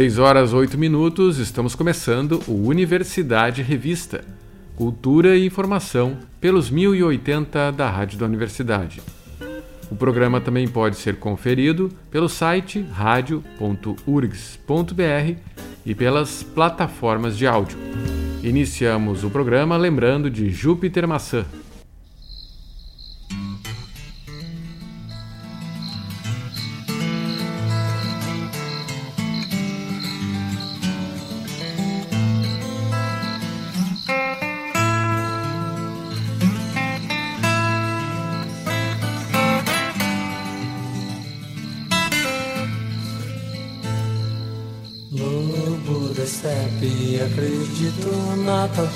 6 horas 8 minutos, estamos começando o Universidade Revista. Cultura e informação pelos 1080 da Rádio da Universidade. O programa também pode ser conferido pelo site radio.urgs.br e pelas plataformas de áudio. Iniciamos o programa lembrando de Júpiter Maçã, Thân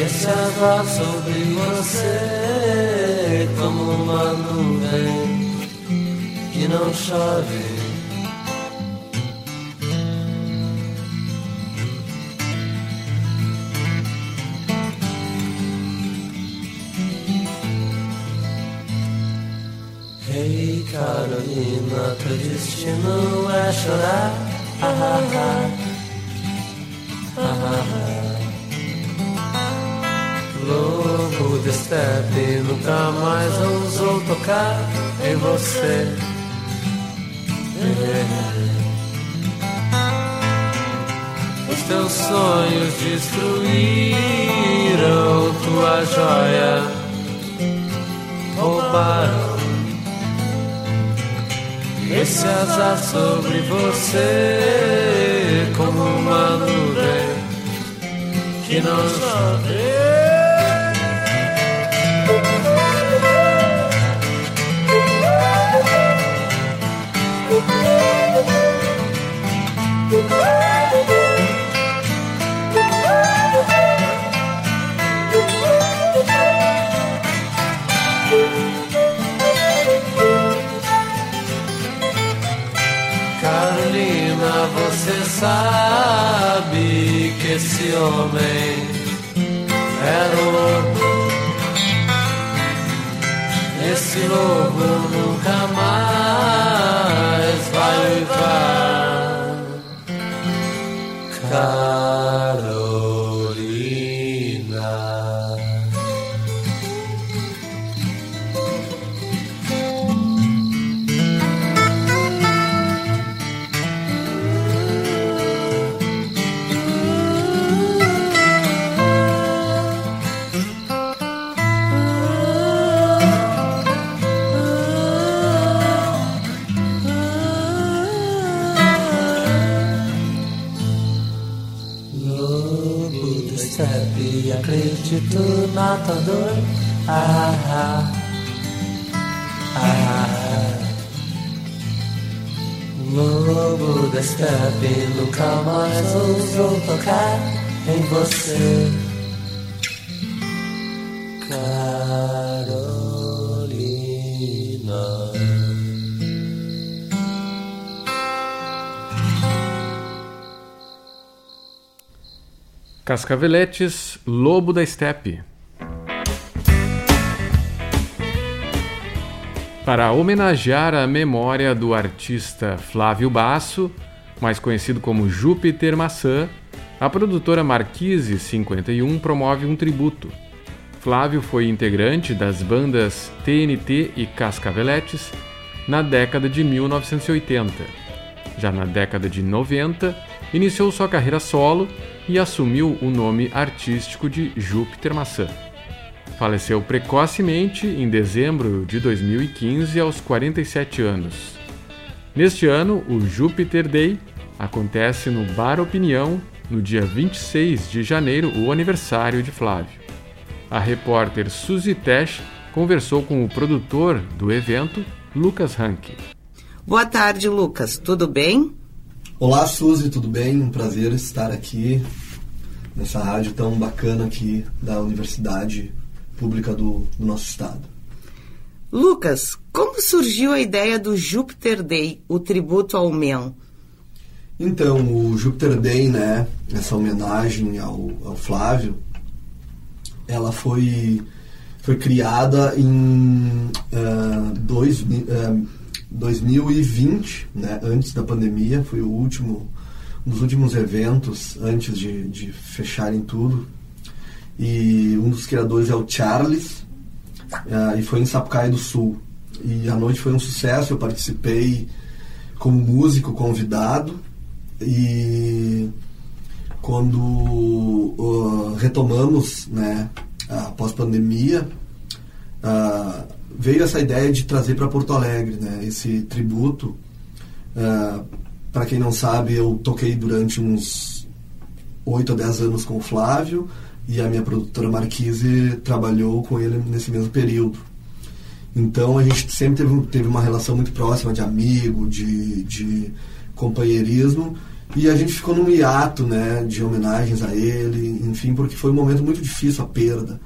esse azar sobre você como uma nuvem que não chove. Ei, Carolina, teu destino é chorar. Ah, ah, ah. Ah, ah, ah. Lobo de steppe nunca mais ousou tocar em você. Os teus sonhos destruíram tua joia, roubaram esse azar sobre você como uma nuvem que não chove. Carolina, você sabe que esse homem era um lobo. Esse nunca Ah, ah, ah. Lobo da steppe nunca mais ousou tocar em você. Cascaveletes, Lobo da Steppe. Para homenagear a memória do artista Flávio Basso, mais conhecido como Júpiter Maçã, a produtora Marquise 51 promove um tributo. Flávio foi integrante das bandas TNT e Cascaveletes na década de 1980. Já na década de 90, iniciou sua carreira solo e assumiu o nome artístico de Júpiter Maçã. Faleceu precocemente em dezembro de 2015 aos 47 anos. Neste ano, o Júpiter Day acontece no Bar Opinião no dia 26 de janeiro, o aniversário de Flávio. A repórter Suzy Tesh conversou com o produtor do evento, Lucas Rank. Boa tarde, Lucas. Tudo bem? Olá, Suzy, tudo bem? Um prazer estar aqui nessa rádio tão bacana aqui da Universidade Pública do, do nosso estado. Lucas, como surgiu a ideia do Júpiter Day, o tributo ao MEN? Então, o Júpiter Day, né, essa homenagem ao, ao Flávio, ela foi, foi criada em uh, dois, uh, 2020, né, antes da pandemia, foi o último, um dos últimos eventos antes de, de fecharem tudo. E um dos criadores é o Charles, uh, e foi em Sapucaia do Sul. E a noite foi um sucesso, eu participei como músico convidado e quando uh, retomamos, né, após pandemia, uh, veio essa ideia de trazer para Porto Alegre, né, esse tributo. Uh, para quem não sabe, eu toquei durante uns 8 a 10 anos com o Flávio, e a minha produtora Marquise trabalhou com ele nesse mesmo período. Então a gente sempre teve, teve uma relação muito próxima de amigo, de, de companheirismo e a gente ficou num hiato né, de homenagens a ele, enfim, porque foi um momento muito difícil a perda.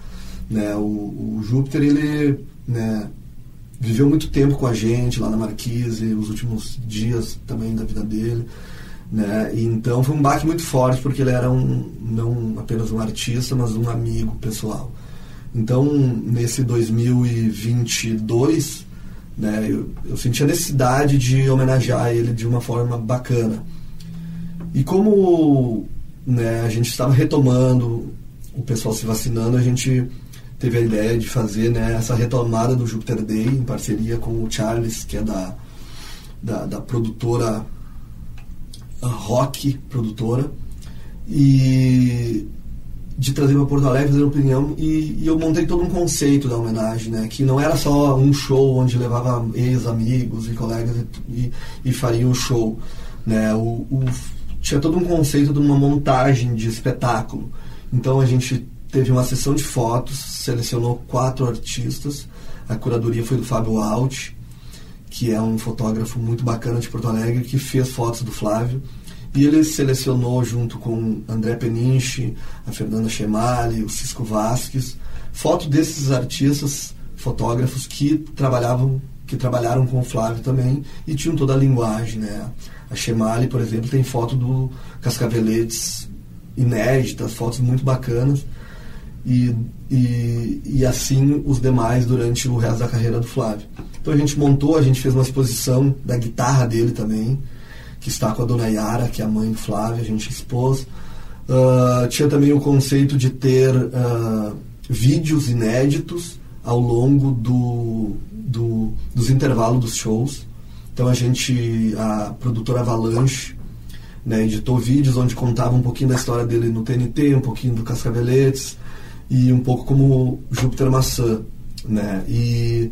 Né? O, o Júpiter ele né, viveu muito tempo com a gente lá na Marquise, os últimos dias também da vida dele. Né? Então foi um baque muito forte, porque ele era um, não apenas um artista, mas um amigo pessoal. Então, nesse 2022, né, eu, eu senti a necessidade de homenagear ele de uma forma bacana. E como né, a gente estava retomando, o pessoal se vacinando, a gente teve a ideia de fazer né, essa retomada do Jupiter Day em parceria com o Charles, que é da, da, da produtora rock produtora e de trazer para Porto Alegre, fazer opinião e, e, eu montei todo um conceito da homenagem, né? Que não era só um show onde levava ex-amigos e colegas e, e, e faria um show, né? O, o, tinha todo um conceito de uma montagem de espetáculo. Então a gente teve uma sessão de fotos, selecionou quatro artistas, a curadoria foi do Fábio Alt, que é um fotógrafo muito bacana de Porto Alegre, que fez fotos do Flávio. E ele selecionou, junto com André Peniche, a Fernanda Chemali, o Cisco Vasques, fotos desses artistas, fotógrafos que trabalhavam que trabalharam com o Flávio também e tinham toda a linguagem, né? A Chemali, por exemplo, tem foto do Cascaveletes inéditas, fotos muito bacanas. E, e, e assim os demais durante o resto da carreira do Flávio. Então a gente montou, a gente fez uma exposição da guitarra dele também, que está com a dona Yara, que é a mãe Flávia, a gente expôs. Uh, tinha também o conceito de ter uh, vídeos inéditos ao longo do, do, dos intervalos dos shows. Então a gente, a produtora Avalanche, né, editou vídeos onde contava um pouquinho da história dele no TNT, um pouquinho do Cascaveletes e um pouco como Júpiter Maçã, né? E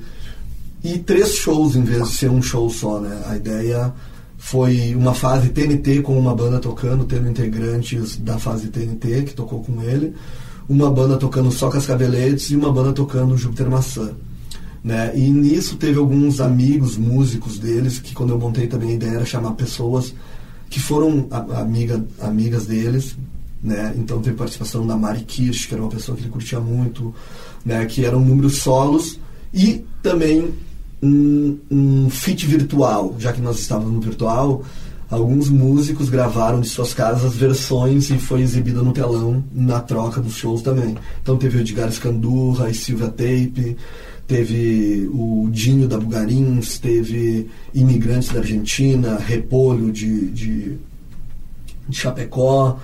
e três shows em vez de ser um show só, né? A ideia foi uma fase TNT com uma banda tocando, tendo integrantes da fase TNT que tocou com ele, uma banda tocando só Cascaveletes e uma banda tocando Júpiter Maçã. Né? E nisso teve alguns amigos, músicos deles, que quando eu montei também a ideia era chamar pessoas que foram amiga, amigas deles, né? Então teve participação da Mari Kirsch, que era uma pessoa que ele curtia muito, né? Que eram números solos e também um, um feat virtual, já que nós estávamos no virtual, alguns músicos gravaram de suas casas versões e foi exibida no telão na troca dos shows também. Então teve o Edgar Scandurra e Silvia Tape, teve o Dinho da Bugarins, teve Imigrantes da Argentina, Repolho de, de, de Chapecó.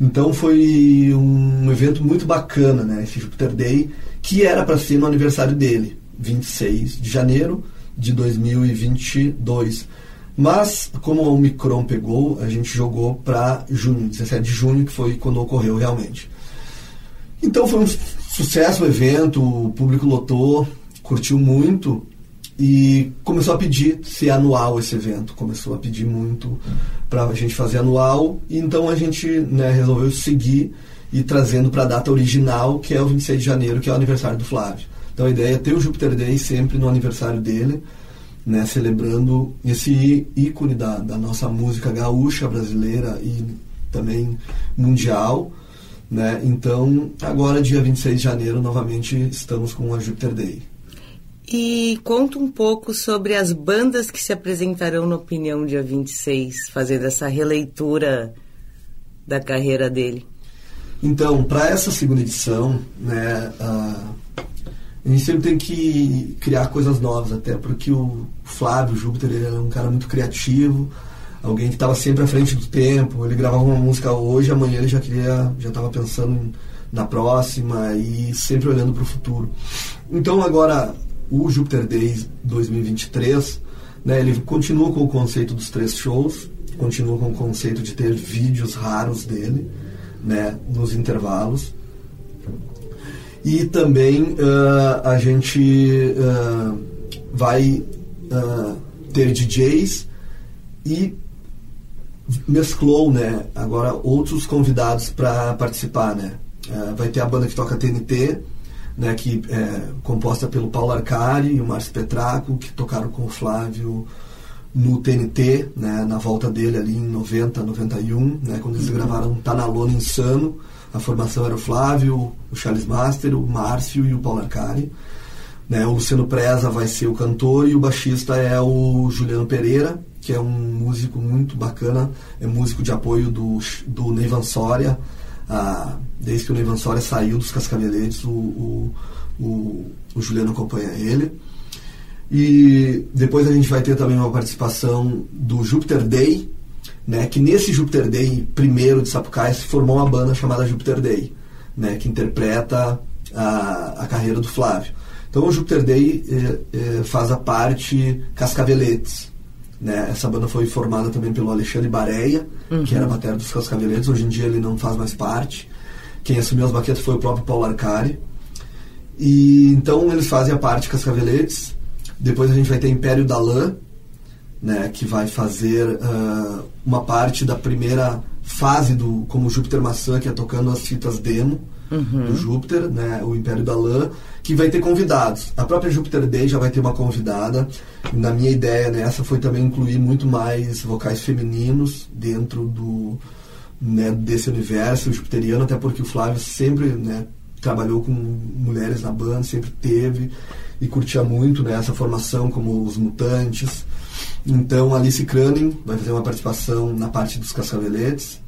Então foi um evento muito bacana, né? Esse Jupiter Day, que era para ser no aniversário dele. 26 de janeiro de 2022. Mas, como o Omicron pegou, a gente jogou para junho, 17 de junho, que foi quando ocorreu realmente. Então foi um sucesso o evento, o público lotou, curtiu muito e começou a pedir se anual esse evento. Começou a pedir muito para a gente fazer anual, e então a gente né, resolveu seguir e trazendo para a data original, que é o 26 de janeiro, que é o aniversário do Flávio. Então a ideia é ter o Júpiter Day sempre no aniversário dele, né, celebrando esse ícone da, da nossa música gaúcha brasileira e também mundial, Né? Então, agora, dia 26 de janeiro, novamente estamos com a Jupiter Day. E conta um pouco sobre as bandas que se apresentarão na Opinião dia 26, fazendo essa releitura da carreira dele. Então, para essa segunda edição, né, a gente sempre tem que criar coisas novas, até porque o Flávio Júpiter ele é um cara muito criativo, alguém que estava sempre à frente do tempo. Ele gravava uma música hoje, amanhã ele já queria, já estava pensando na próxima e sempre olhando para o futuro. Então agora o Jupiter Days 2023, né, ele continua com o conceito dos três shows, continua com o conceito de ter vídeos raros dele, né, nos intervalos. E também uh, a gente uh, vai uh, ter DJs e mesclou, né, agora outros convidados para participar, né. Vai ter a banda que toca TNT, né, que é composta pelo Paulo Arcari e o Márcio Petraco, que tocaram com o Flávio no TNT, né, na volta dele ali em 90, 91, né, quando eles uhum. gravaram Tá na Lona Insano. A formação era o Flávio, o Charles Master, o Márcio e o Paulo Arcari. Né, o Luciano Preza vai ser o cantor e o baixista é o Juliano Pereira, que é um músico muito bacana, é músico de apoio do, do Neivan Soria. Ah, desde que o Neivan Soria saiu dos Cascaveletes, o, o, o, o Juliano acompanha ele. E depois a gente vai ter também uma participação do Jupiter Day, né, que nesse Jupiter Day primeiro de Sapucaia se formou uma banda chamada Jupiter Day, né, que interpreta a, a carreira do Flávio. Então o Jupiter Day eh, eh, faz a parte Cascaveletes, né? Essa banda foi formada também pelo Alexandre Bareia, uhum. que era bater dos Cascaveletes. Hoje em dia ele não faz mais parte. Quem assumiu as baquetas foi o próprio Paulo Arcari. E então eles fazem a parte Cascaveletes. Depois a gente vai ter Império da Lã, né, que vai fazer uh, uma parte da primeira fase do como Júpiter Maçã, que é tocando as fitas demo uhum. do Júpiter, né, o Império da Lã, que vai ter convidados. A própria Júpiter Day já vai ter uma convidada. Na minha ideia nessa foi também incluir muito mais vocais femininos dentro do né, desse universo jupiteriano, até porque o Flávio sempre né, trabalhou com mulheres na banda, sempre teve e curtia muito né, essa formação como os Mutantes. Então Alice Craning vai fazer uma participação na parte dos Cascaveletes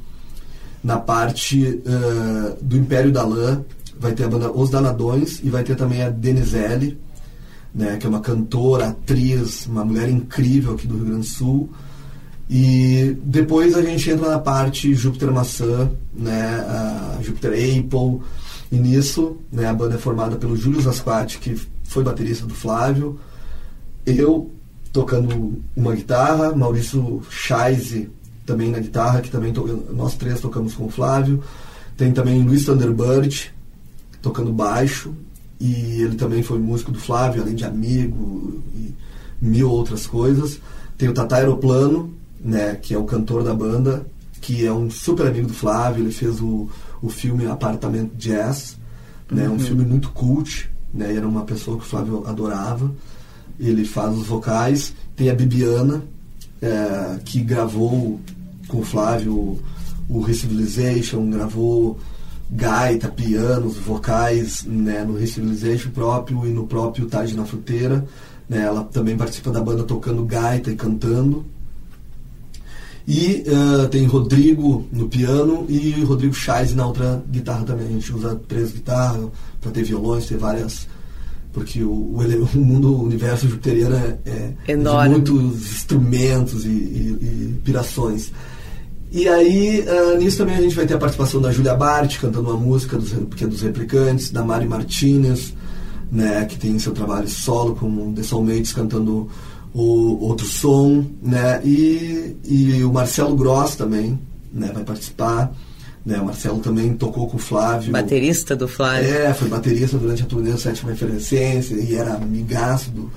na parte uh, do Império da Lã, vai ter a banda Os Danadões e vai ter também a Denizelle, né, que é uma cantora, atriz, uma mulher incrível aqui do Rio Grande do Sul. E depois a gente entra na parte Júpiter Maçã, né, a Júpiter Apple, e nisso né, a banda é formada pelo Júlio Zasquati, que foi baterista do Flávio, eu tocando uma guitarra, Maurício Scheise também na guitarra, que também to... nós três tocamos com o Flávio. Tem também Luiz Thunderbird tocando baixo, e ele também foi músico do Flávio, além de amigo e mil outras coisas. Tem o Tata Aeroplano, né, que é o cantor da banda, que é um super amigo do Flávio, ele fez o, o filme Apartamento Jazz, né, uhum. um filme muito cult, né, era uma pessoa que o Flávio adorava. Ele faz os vocais. Tem a Bibiana, é, que gravou com o Flávio o Recivilization, gravou gaita, pianos, vocais né, no Recivilization próprio e no próprio Tarde na Fruteira. Né, ela também participa da banda tocando gaita e cantando. E uh, tem Rodrigo no piano e Rodrigo Chais na outra guitarra também. A gente usa três guitarras para ter violões, ter várias porque o, o, o mundo, o universo jupiteriano é, é, é de muitos instrumentos e, e, e pirações. E aí, uh, nisso também a gente vai ter a participação da Julia Bart, cantando uma música dos, que é dos Replicantes, da Mari Martinez, né, que tem seu trabalho solo com The Soulmates cantando o outro som, né, e, e o Marcelo Gross também, né, vai participar. Né, o Marcelo também tocou com o Flávio. Baterista do Flávio. É, foi baterista durante a turnê do Sétima Referência e era amigaço do,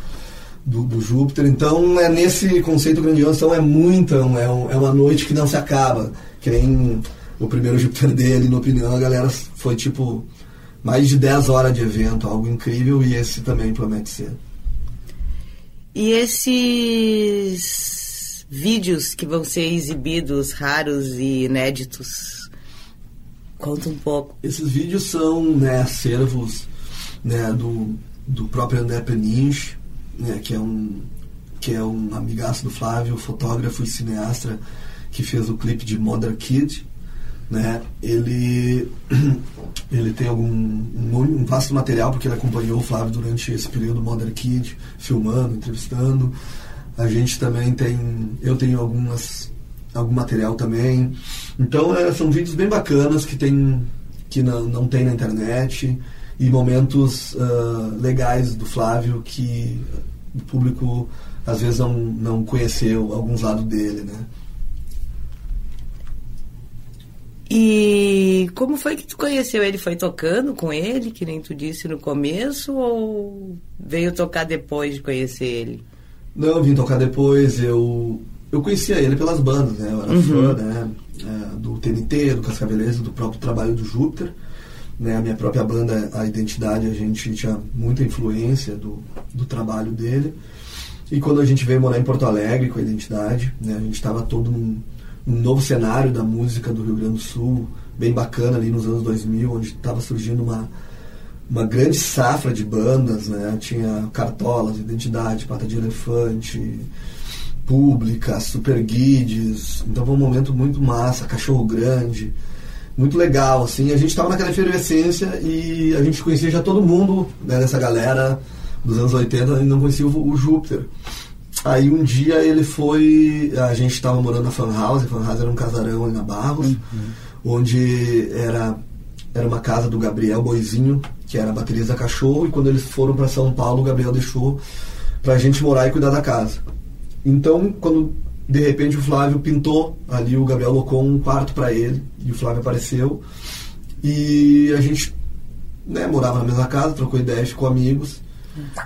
do, do, Júpiter. Então, é nesse conceito grandioso, então é muita, é, um, é uma noite que não se acaba. Que nem o primeiro Júpiter dele, na opinião, a galera foi tipo mais de 10 horas de evento, algo incrível, e esse também promete ser. E esses vídeos que vão ser exibidos, raros e inéditos, Conta um pouco. Esses vídeos são né, acervos né, do, do próprio André Peninch, né, que é um que é um amigaço do Flávio, fotógrafo e cineasta que fez o clipe de Mother Kid, né? Ele ele tem algum um, um, vasto material porque ele acompanhou o Flávio durante esse período Mother Kid, filmando, entrevistando. A gente também tem, eu tenho algumas algum material também. Então é, são vídeos bem bacanas que tem que não, não tem na internet e momentos uh, legais do Flávio que o público às vezes não, não conheceu alguns lados dele, né? E como foi que tu conheceu ele? Foi tocando com ele, que nem tu disse no começo, ou veio tocar depois de conhecer ele? Não, eu vim tocar depois. Eu, eu conhecia ele pelas bandas, né? Eu era uhum. fã né? É, do TNT, do Cascaveleiro, do próprio trabalho do Júpiter. Né? A minha própria banda, a Identidade, a gente tinha muita influência do, do trabalho dele. E quando a gente veio morar em Porto Alegre com a Identidade, né? a gente estava todo num um novo cenário da música do Rio Grande do Sul, bem bacana ali nos anos 2000, onde estava surgindo uma, uma grande safra de bandas, né? Tinha Cartolas, Identidade, Pata de Elefante, Pública, Super Guides. Então foi um momento muito massa, Cachorro Grande, muito legal, assim. A gente estava naquela efervescência e a gente conhecia já todo mundo né, dessa galera dos anos 80 e não conhecia o, o Júpiter. Aí um dia ele foi. A gente estava morando na Fan House, a Fan House era um casarão ali na Barros, uhum. onde era, era uma casa do Gabriel Boizinho, que era baterista cachorro, e quando eles foram para São Paulo, o Gabriel deixou pra gente morar e cuidar da casa. Então, quando de repente o Flávio pintou ali, o Gabriel colocou um quarto para ele, e o Flávio apareceu, e a gente né, morava na mesma casa, trocou ideias, ficou amigos.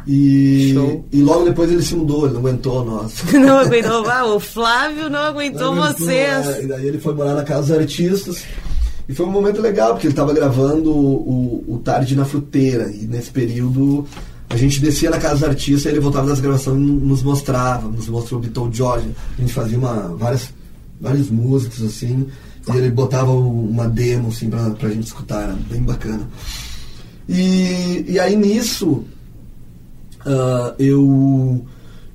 E, e logo depois ele se mudou, ele não aguentou nós. Não aguentou, ah, o Flávio não aguentou não vocês. É, e daí ele foi morar na casa dos artistas. E foi um momento legal, porque ele estava gravando o, o Tarde na Fruteira. E nesse período a gente descia na casa dos artistas, ele voltava das gravações e nos mostrava, nos mostrou o Beatle George. A gente fazia uma, várias, várias músicas assim, e ele botava uma demo assim pra, pra gente escutar, era bem bacana. E, e aí nisso uh, eu,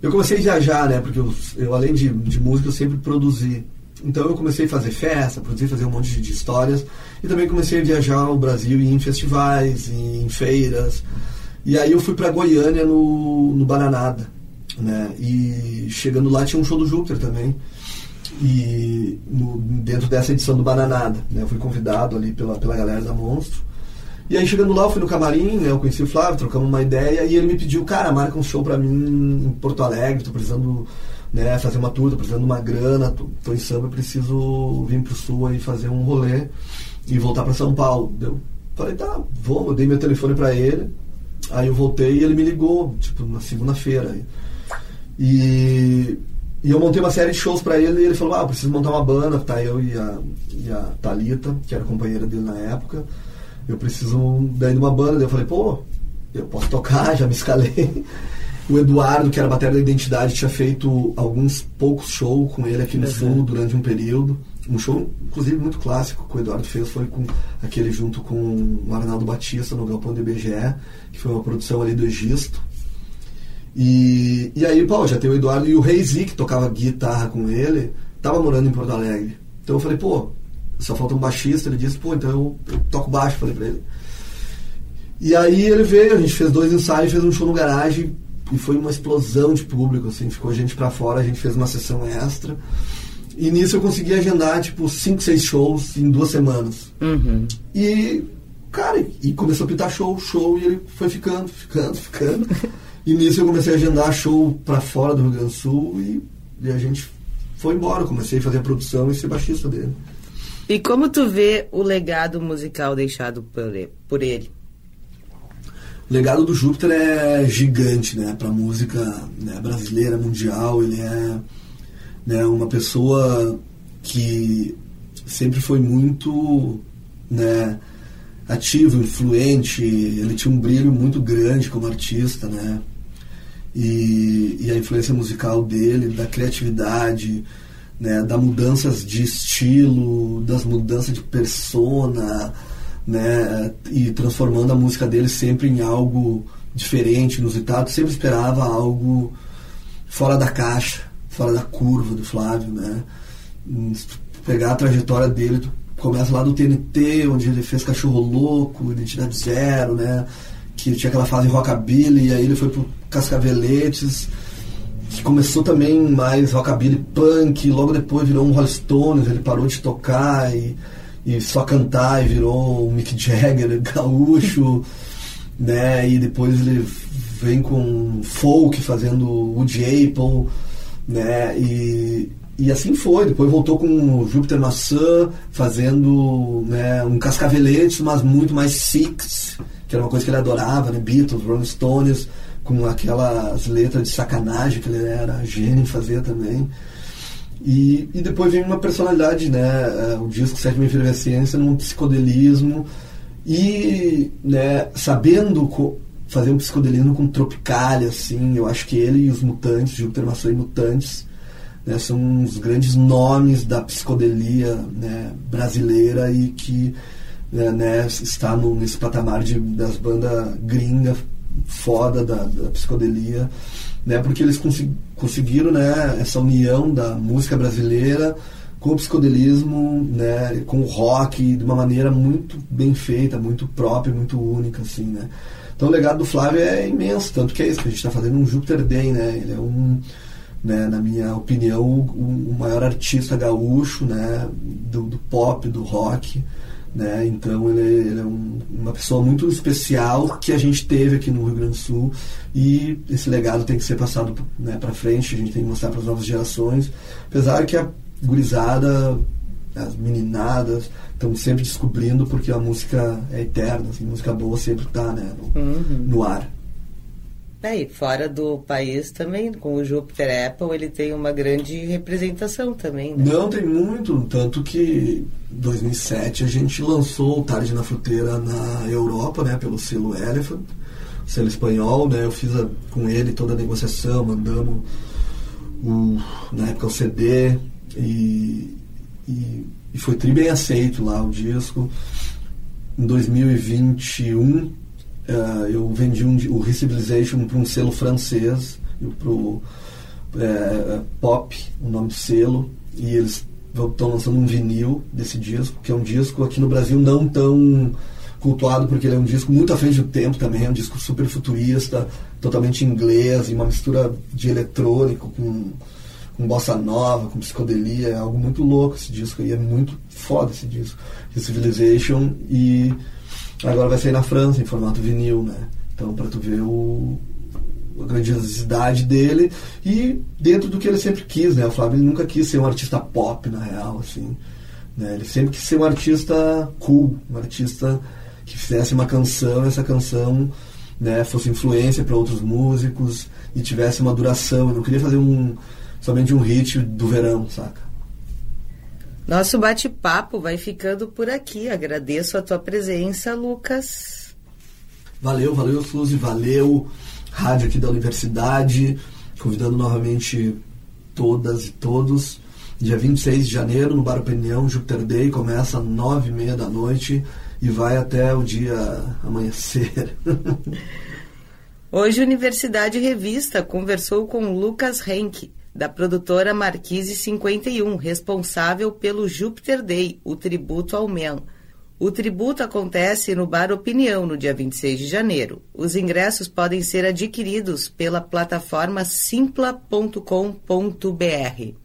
eu comecei a viajar, né? Porque eu, eu além de, de música, eu sempre produzi. Então eu comecei a fazer festa, produzir, fazer um monte de, de histórias. E também comecei a viajar o Brasil em festivais, em feiras. E aí eu fui para Goiânia no, no Bananada. Né? E chegando lá tinha um show do Júpiter também. E no, dentro dessa edição do Bananada. Né? Eu fui convidado ali pela, pela galera da Monstro. E aí chegando lá, eu fui no camarim, né, eu conheci o Flávio, trocamos uma ideia e ele me pediu, cara, marca um show pra mim em Porto Alegre, tô precisando né, fazer uma tour, tô precisando de uma grana, tô, tô em samba, preciso vir pro sul aí fazer um rolê e voltar para São Paulo. Eu falei, tá, vou, eu dei meu telefone para ele, aí eu voltei e ele me ligou, tipo, na segunda-feira. E, e eu montei uma série de shows para ele e ele falou, ah, preciso montar uma banda, tá eu e a, e a Thalita, que era companheira dele na época eu preciso daí de uma banda. Daí eu falei, pô, eu posso tocar, já me escalei. O Eduardo, que era bateria da Identidade, tinha feito alguns poucos shows com ele aqui no uhum. Sul durante um período. Um show, inclusive, muito clássico que o Eduardo fez foi com aquele junto com o Arnaldo Batista no Galpão do IBGE, que foi uma produção ali do Egisto. E, e aí, pô, já tem o Eduardo e o Reizi, que tocava guitarra com ele, tava morando em Porto Alegre. Então eu falei, pô, só falta um baixista. Ele disse, pô, então eu, eu toco baixo, falei pra ele. E aí ele veio, a gente fez dois ensaios, fez um show no garagem e foi uma explosão de público, assim, ficou gente para fora, a gente fez uma sessão extra. E nisso eu consegui agendar, tipo, cinco, seis shows em duas semanas. Uhum. E, cara, e começou a pitar show, show, e ele foi ficando, ficando, ficando. e nisso eu comecei a agendar show para fora do Rio Grande do Sul e, e a gente foi embora. Eu comecei a fazer a produção e ser baixista dele. E como tu vê o legado musical deixado por ele? O legado do Júpiter é gigante, né? Para música né, brasileira, mundial. Ele é né, uma pessoa que sempre foi muito né, ativo, influente. Ele tinha um brilho muito grande como artista, né? E, e a influência musical dele, da criatividade, né, das mudanças de estilo, das mudanças de persona, né, e transformando a música dele sempre em algo diferente, inusitado, sempre esperava algo fora da caixa, fora da curva do Flávio, né? Pegar a trajetória dele, começa lá do TNT, onde ele fez Cachorro Louco, Identidade Zero, né? Que tinha aquela fase rockabilly, e aí ele foi pro Cascaveletes, que começou também mais rockabilly punk, logo depois virou um Rolling Stones, ele parou de tocar e, e só cantar e virou Mick Jagger, gaúcho, né? E depois ele vem com folk fazendo Woody Apple, né? E, e assim foi. Depois voltou com o Júpiter Maçã, fazendo né, um cascavelete, mas muito mais six, que era uma coisa que ele adorava, né? Beatles, Rolling Stones com aquelas letras de sacanagem que ele era gênio em fazer também. E, e depois vem uma personalidade, né? É, o disco Sétima Efervescência num psicodelismo e né, sabendo fazer um psicodelismo com Tropicália, assim, eu acho que ele e os Mutantes, Júpiter, Maçã e Mutantes, né, são os grandes nomes da psicodelia né, brasileira e que né, né está no, nesse patamar de, das bandas gringas foda da, da psicodelia, né? Porque eles consegu conseguiram, né? Essa união da música brasileira com o psicodelismo, né? Com o rock de uma maneira muito bem feita, muito própria, muito única, assim, né? Então o legado do Flávio é imenso, tanto que é isso que a gente está fazendo um Júpiter Day, né? Ele é um né, na minha opinião, o, o maior artista gaúcho né, do, do, pop, do rock. Né? Então ele, ele é um, uma pessoa muito especial que a gente teve aqui no Rio Grande do Sul e esse legado tem que ser passado né, para frente, a gente tem que mostrar para as novas gerações, apesar que a gurizada, as meninadas estão sempre descobrindo porque a música é eterna, assim, música boa sempre está né, no, uhum. no ar. É, e fora do país também, com o Júpiter Apple, ele tem uma grande representação também, né? Não, tem muito, tanto que em 2007 a gente lançou o Tarde na Fruteira na Europa, né, pelo selo Elephant, selo espanhol, né, eu fiz a, com ele toda a negociação, mandamos o, na época o CD e, e, e foi tri bem aceito lá o disco. Em 2021 Uh, eu vendi um, o Recivilization para um selo francês, para o é, Pop, o nome do selo, e eles estão lançando um vinil desse disco, que é um disco aqui no Brasil não tão cultuado, porque ele é um disco muito à frente do tempo também, é um disco super futurista, totalmente inglês, e uma mistura de eletrônico com, com bossa nova, com psicodelia, é algo muito louco esse disco aí, é muito foda esse disco, Civilization, e Agora vai sair na França em formato vinil, né? Então, para tu ver o, a grandiosidade dele e dentro do que ele sempre quis, né? O Flávio nunca quis ser um artista pop, na real, assim. Né? Ele sempre quis ser um artista cool, um artista que fizesse uma canção, essa canção né, fosse influência para outros músicos e tivesse uma duração. Ele não queria fazer um somente um hit do verão, saca? Nosso bate-papo vai ficando por aqui. Agradeço a tua presença, Lucas. Valeu, valeu, Suzy, valeu. Rádio aqui da Universidade, convidando novamente todas e todos. Dia 26 de janeiro, no Bar Opinião, Júpiter Day, começa às nove e meia da noite e vai até o dia amanhecer. Hoje, Universidade Revista conversou com Lucas Henke da produtora Marquise 51, responsável pelo Júpiter Day, o tributo ao Men. O tributo acontece no Bar Opinião no dia 26 de janeiro. Os ingressos podem ser adquiridos pela plataforma simpla.com.br.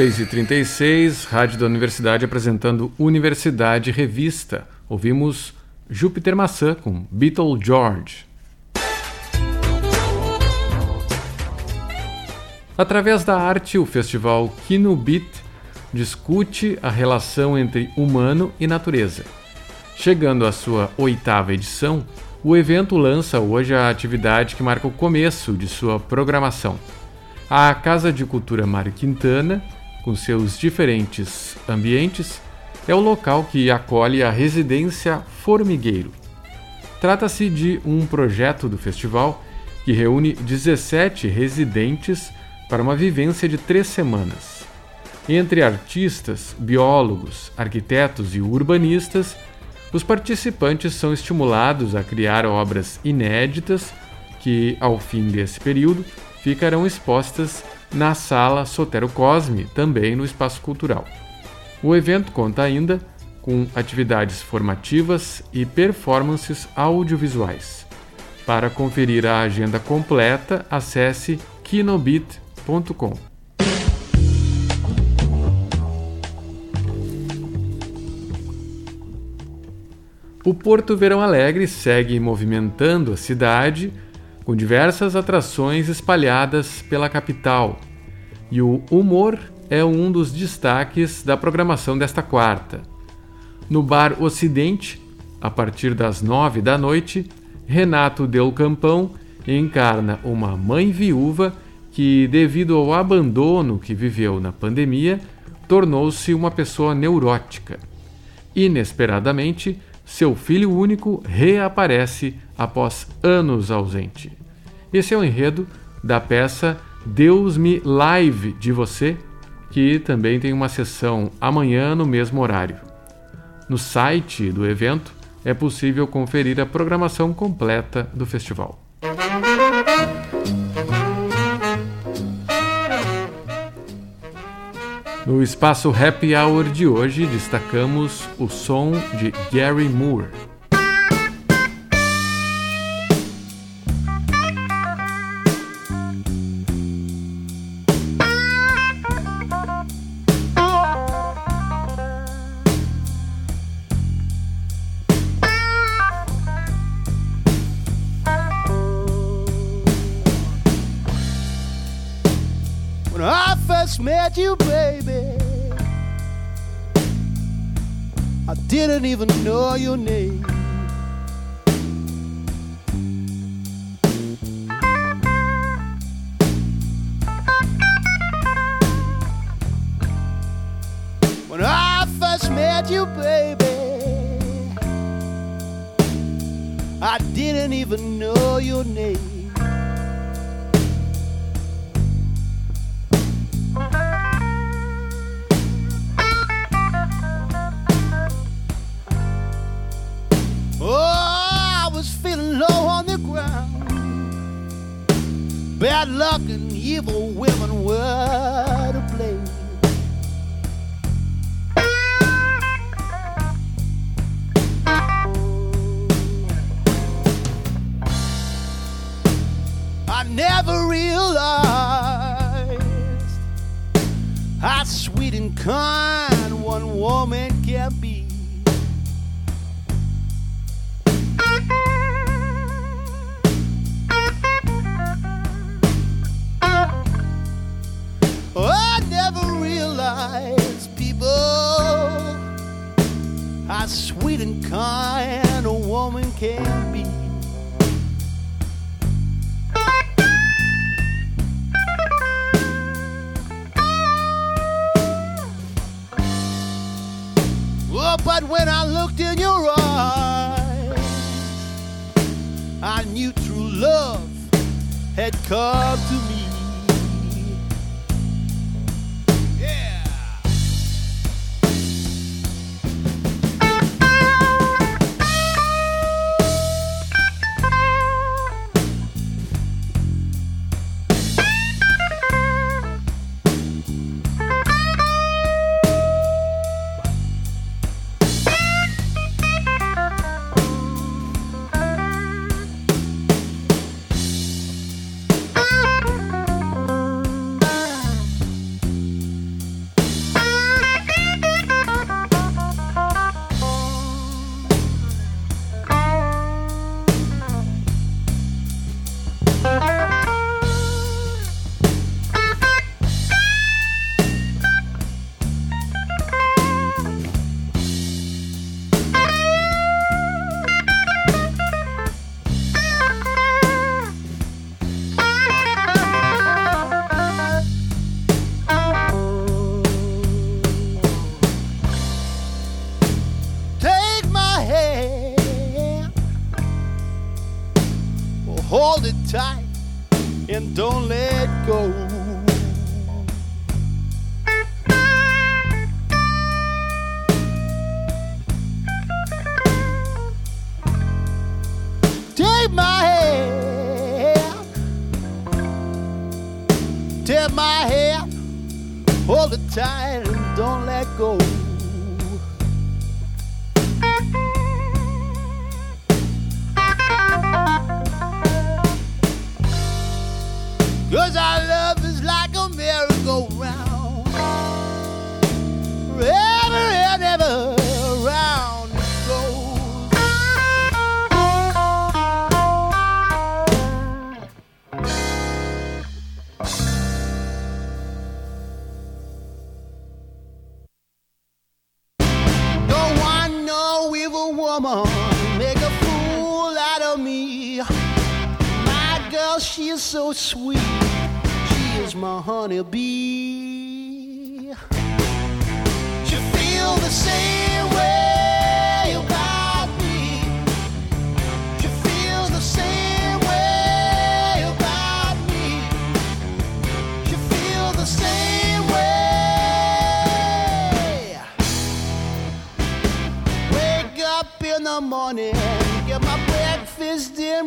6h36, Rádio da Universidade apresentando Universidade Revista. Ouvimos Júpiter Maçã com Beatle George. Através da arte, o festival Kino Beat discute a relação entre humano e natureza. Chegando à sua oitava edição, o evento lança hoje a atividade que marca o começo de sua programação. A Casa de Cultura Mário Quintana, com seus diferentes ambientes, é o local que acolhe a residência Formigueiro. Trata-se de um projeto do festival que reúne 17 residentes para uma vivência de três semanas. Entre artistas, biólogos, arquitetos e urbanistas, os participantes são estimulados a criar obras inéditas que, ao fim desse período, ficarão expostas na Sala Sotero Cosme, também no Espaço Cultural. O evento conta ainda com atividades formativas e performances audiovisuais. Para conferir a agenda completa, acesse kinobit.com. O Porto Verão Alegre segue movimentando a cidade com diversas atrações espalhadas pela capital. E o humor é um dos destaques da programação desta quarta. No Bar Ocidente, a partir das nove da noite, Renato Del Campão encarna uma mãe viúva que, devido ao abandono que viveu na pandemia, tornou-se uma pessoa neurótica. Inesperadamente, seu filho único reaparece após anos ausente. Esse é o enredo da peça Deus me live de você, que também tem uma sessão amanhã no mesmo horário. No site do evento é possível conferir a programação completa do festival. No espaço Happy Hour de hoje, destacamos o som de Gary Moore. You, didn't even know your name. One woman can be. I never realized people how sweet and kind a woman can be. But when I looked in your eyes, I knew true love had come to me.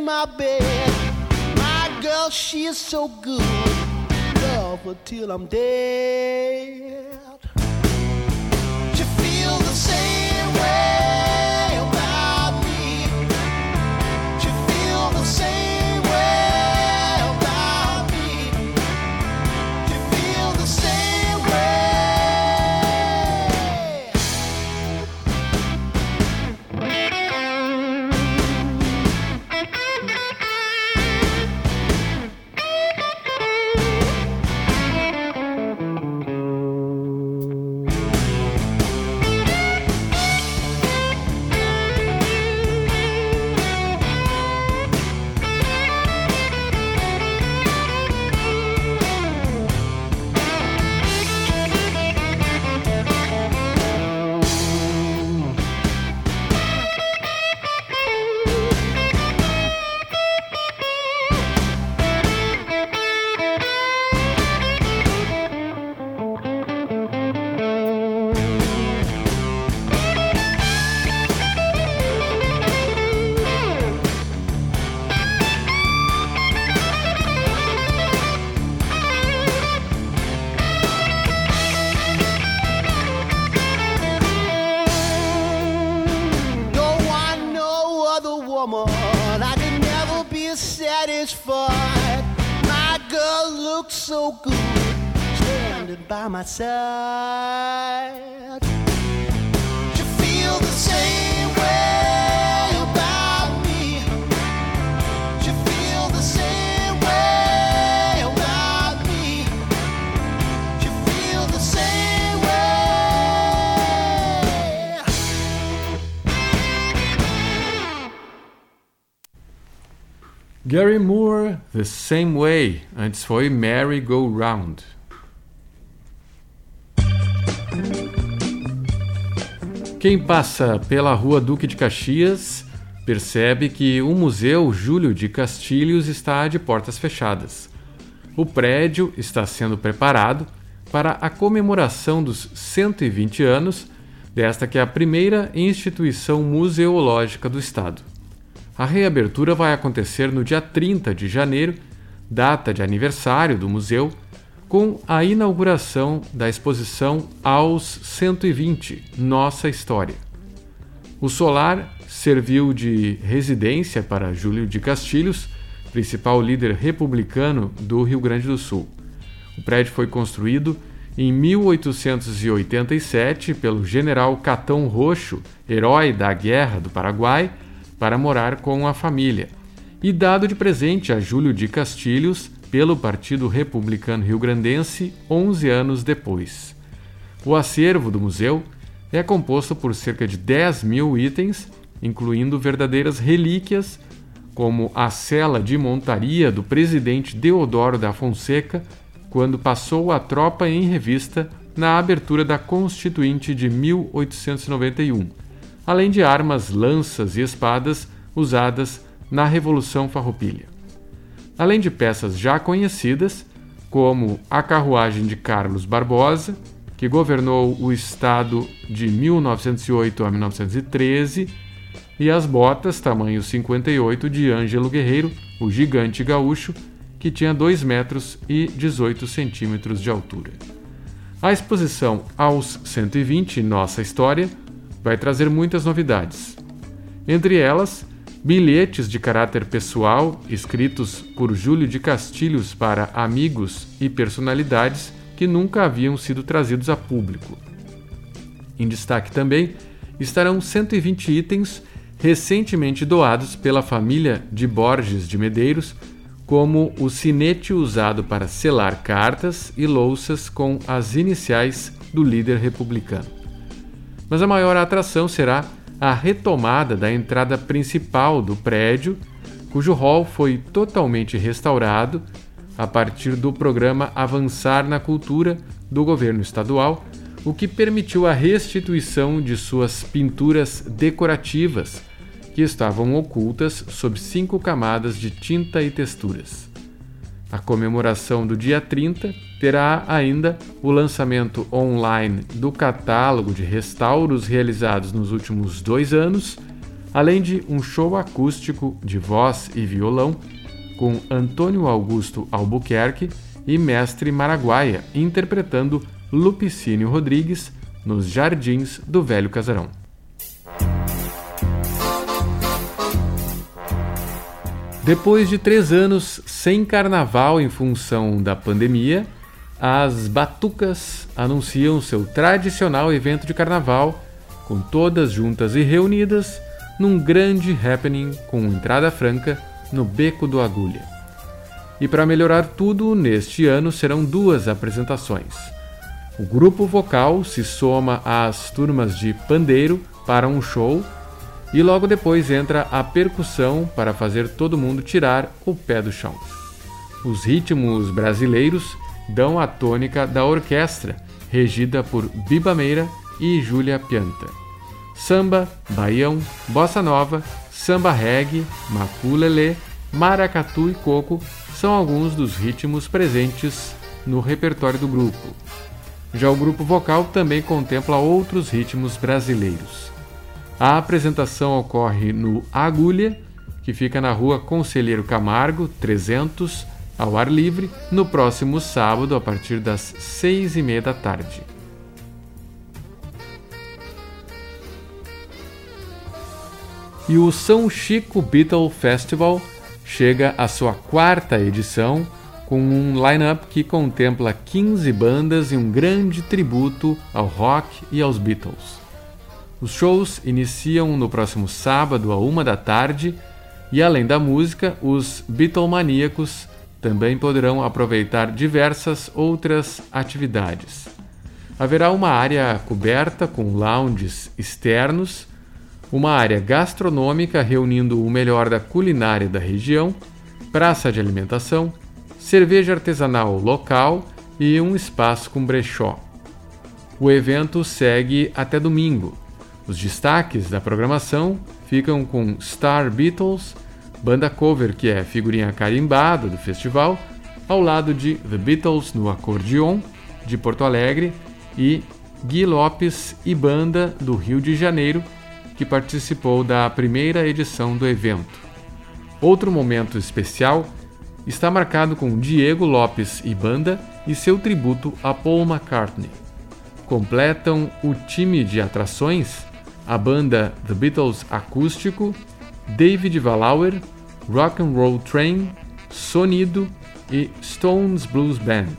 My bed. My girl, she is so good. Love her till I'm dead. Satisfied. My girl looks so good, standing by my side. You feel the same Gary Moore, The Same Way. Antes foi Merry Go Round. Quem passa pela rua Duque de Caxias percebe que o Museu Júlio de Castilhos está de portas fechadas. O prédio está sendo preparado para a comemoração dos 120 anos desta que é a primeira instituição museológica do Estado. A reabertura vai acontecer no dia 30 de janeiro, data de aniversário do museu, com a inauguração da exposição Aos 120 Nossa História. O solar serviu de residência para Júlio de Castilhos, principal líder republicano do Rio Grande do Sul. O prédio foi construído em 1887 pelo general Catão Roxo, herói da Guerra do Paraguai, para morar com a família, e dado de presente a Júlio de Castilhos pelo Partido Republicano Rio-Grandense 11 anos depois. O acervo do museu é composto por cerca de 10 mil itens, incluindo verdadeiras relíquias, como a cela de montaria do presidente Deodoro da Fonseca, quando passou a tropa em revista na abertura da Constituinte de 1891, além de armas, lanças e espadas usadas na Revolução Farroupilha. além de peças já conhecidas, como A Carruagem de Carlos Barbosa, que governou o estado de 1908 a 1913, e As Botas, tamanho 58, de Ângelo Guerreiro, o gigante gaúcho, que tinha 2 metros e 18 centímetros de altura. A exposição Aos 120 Nossa História vai trazer muitas novidades. Entre elas, bilhetes de caráter pessoal escritos por Júlio de Castilhos para amigos e personalidades que nunca haviam sido trazidos a público. Em destaque também estarão 120 itens recentemente doados pela família de Borges de Medeiros como o sinete usado para selar cartas e louças com as iniciais do líder republicano. Mas a maior atração será a retomada da entrada principal do prédio, cujo hall foi totalmente restaurado a partir do programa Avançar na Cultura do governo estadual, o que permitiu a restituição de suas pinturas decorativas que estavam ocultas sob cinco camadas de tinta e texturas. A comemoração do dia 30 terá ainda o lançamento online do catálogo de restauros realizados nos últimos dois anos, além de um show acústico de voz e violão com Antônio Augusto Albuquerque e Mestre Maraguaia interpretando Lupicínio Rodrigues nos Jardins do Velho Casarão. Depois de três anos sem carnaval em função da pandemia, as Batucas anunciam seu tradicional evento de carnaval, com todas juntas e reunidas, num grande happening com entrada franca no Beco do Agulha. E para melhorar tudo, neste ano serão duas apresentações. O grupo vocal se soma às turmas de pandeiro para um show e logo depois entra a percussão para fazer todo mundo tirar o pé do chão. Os ritmos brasileiros dão a tônica da orquestra, regida por Biba Meira e Júlia Pianta. Samba, baião, bossa nova, samba reggae, maculelê, maracatu e coco são alguns dos ritmos presentes no repertório do grupo. Já o grupo vocal também contempla outros ritmos brasileiros. A apresentação ocorre no Agulha, que fica na rua Conselheiro Camargo, 300, ao ar livre, no próximo sábado, a partir das seis e meia da tarde. E o São Chico Beatle Festival chega à sua quarta edição, com um line-up que contempla 15 bandas e um grande tributo ao rock e aos Beatles. Os shows iniciam no próximo sábado, a uma da tarde, e além da música, os Beatlemaníacos também poderão aproveitar diversas outras atividades. Haverá uma área coberta com lounges externos, uma área gastronômica reunindo o melhor da culinária da região, praça de alimentação, cerveja artesanal local e um espaço com brechó. O evento segue até domingo, os destaques da programação ficam com Star Beatles, banda cover que é figurinha carimbada do festival, ao lado de The Beatles no acordeon, de Porto Alegre, e Gui Lopes e banda do Rio de Janeiro, que participou da primeira edição do evento. Outro momento especial está marcado com Diego Lopes e banda e seu tributo a Paul McCartney. Completam o time de atrações a banda The Beatles Acústico, David Valauer, Rock and Roll Train, Sonido e Stones Blues Band.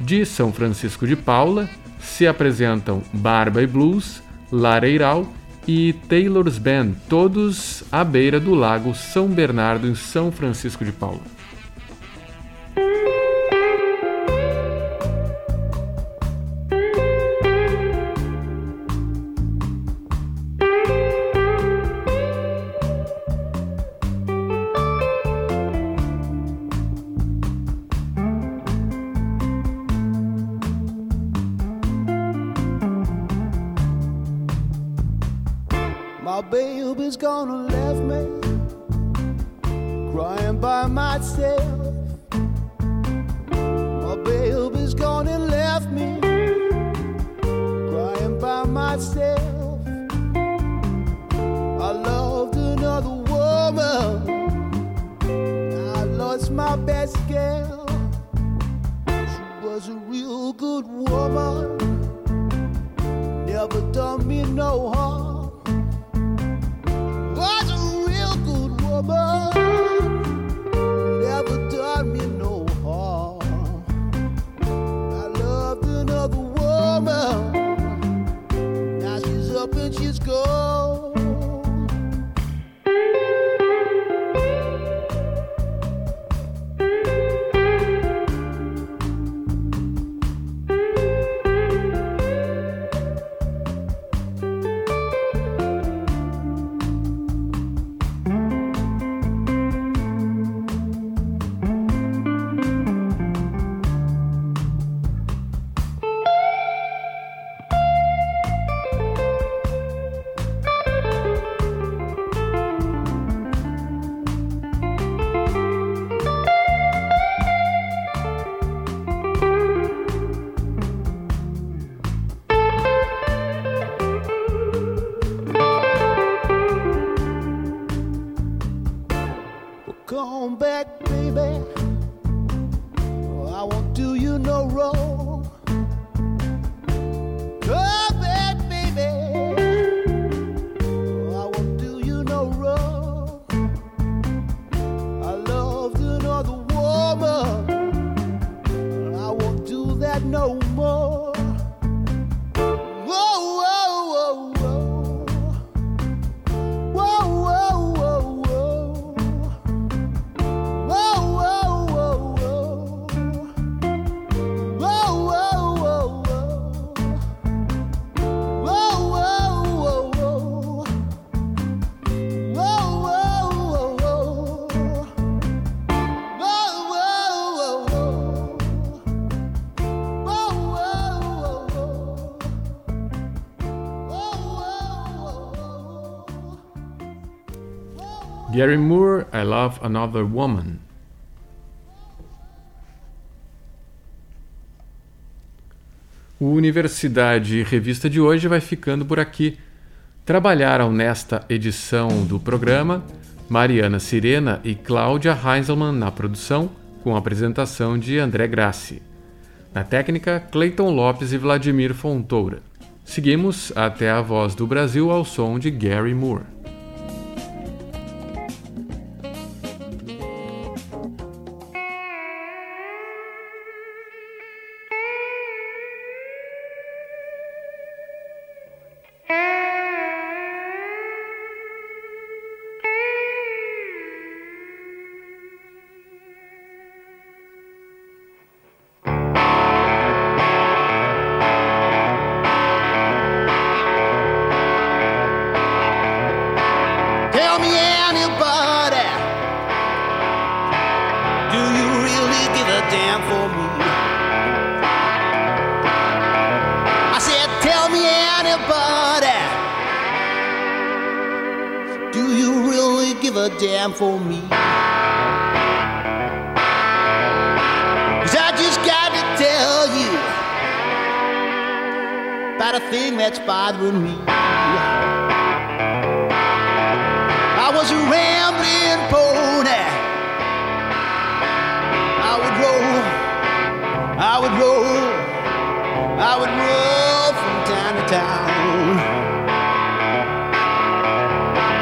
De São Francisco de Paula se apresentam Barba e Blues, Lareiral e Taylor's Band, todos à beira do Lago São Bernardo, em São Francisco de Paula. Gary Moore, I Love Another Woman. O Universidade Revista de hoje vai ficando por aqui. Trabalharam nesta edição do programa Mariana Sirena e Cláudia Heinzelmann na produção, com a apresentação de André Grassi. Na técnica, Clayton Lopes e Vladimir Fontoura. Seguimos até a voz do Brasil ao som de Gary Moore. Roll, I would roll, I would roll from town to town.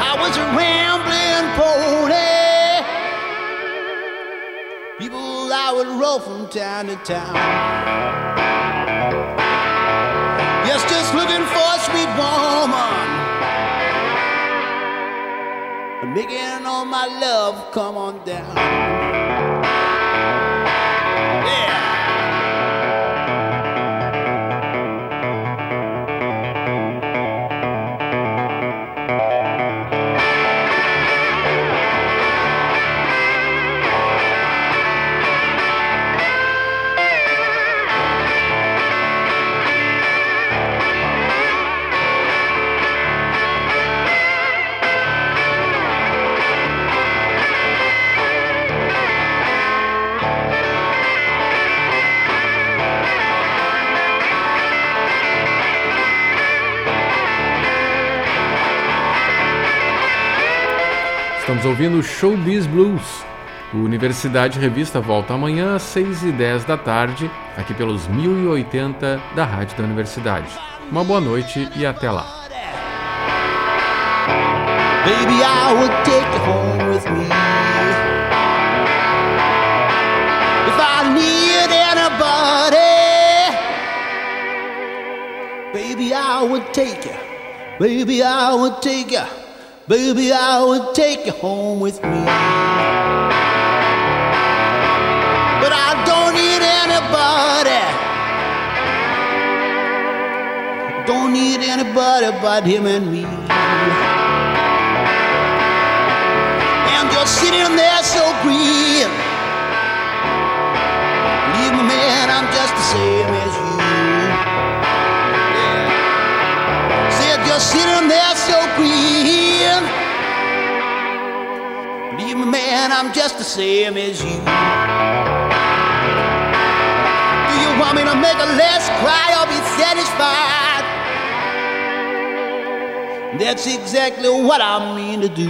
I was a rambling pony. People, I would roll from town to town. Yes, just looking for a sweet woman making all my love come on down. Estamos ouvindo Showbiz Blues. O Universidade Revista volta amanhã às 6 e 10 da tarde, aqui pelos 1080 da Rádio da Universidade. Uma boa noite e até lá. Baby, I would take you Baby, I would take you home with me. But I don't need anybody. Don't need anybody but him and me. And you're sitting there so green. Leave me, man, I'm just the same as you. You're sitting there so green. Believe me, man, I'm just the same as you. Do you want me to make a less cry or be satisfied? That's exactly what I mean to do.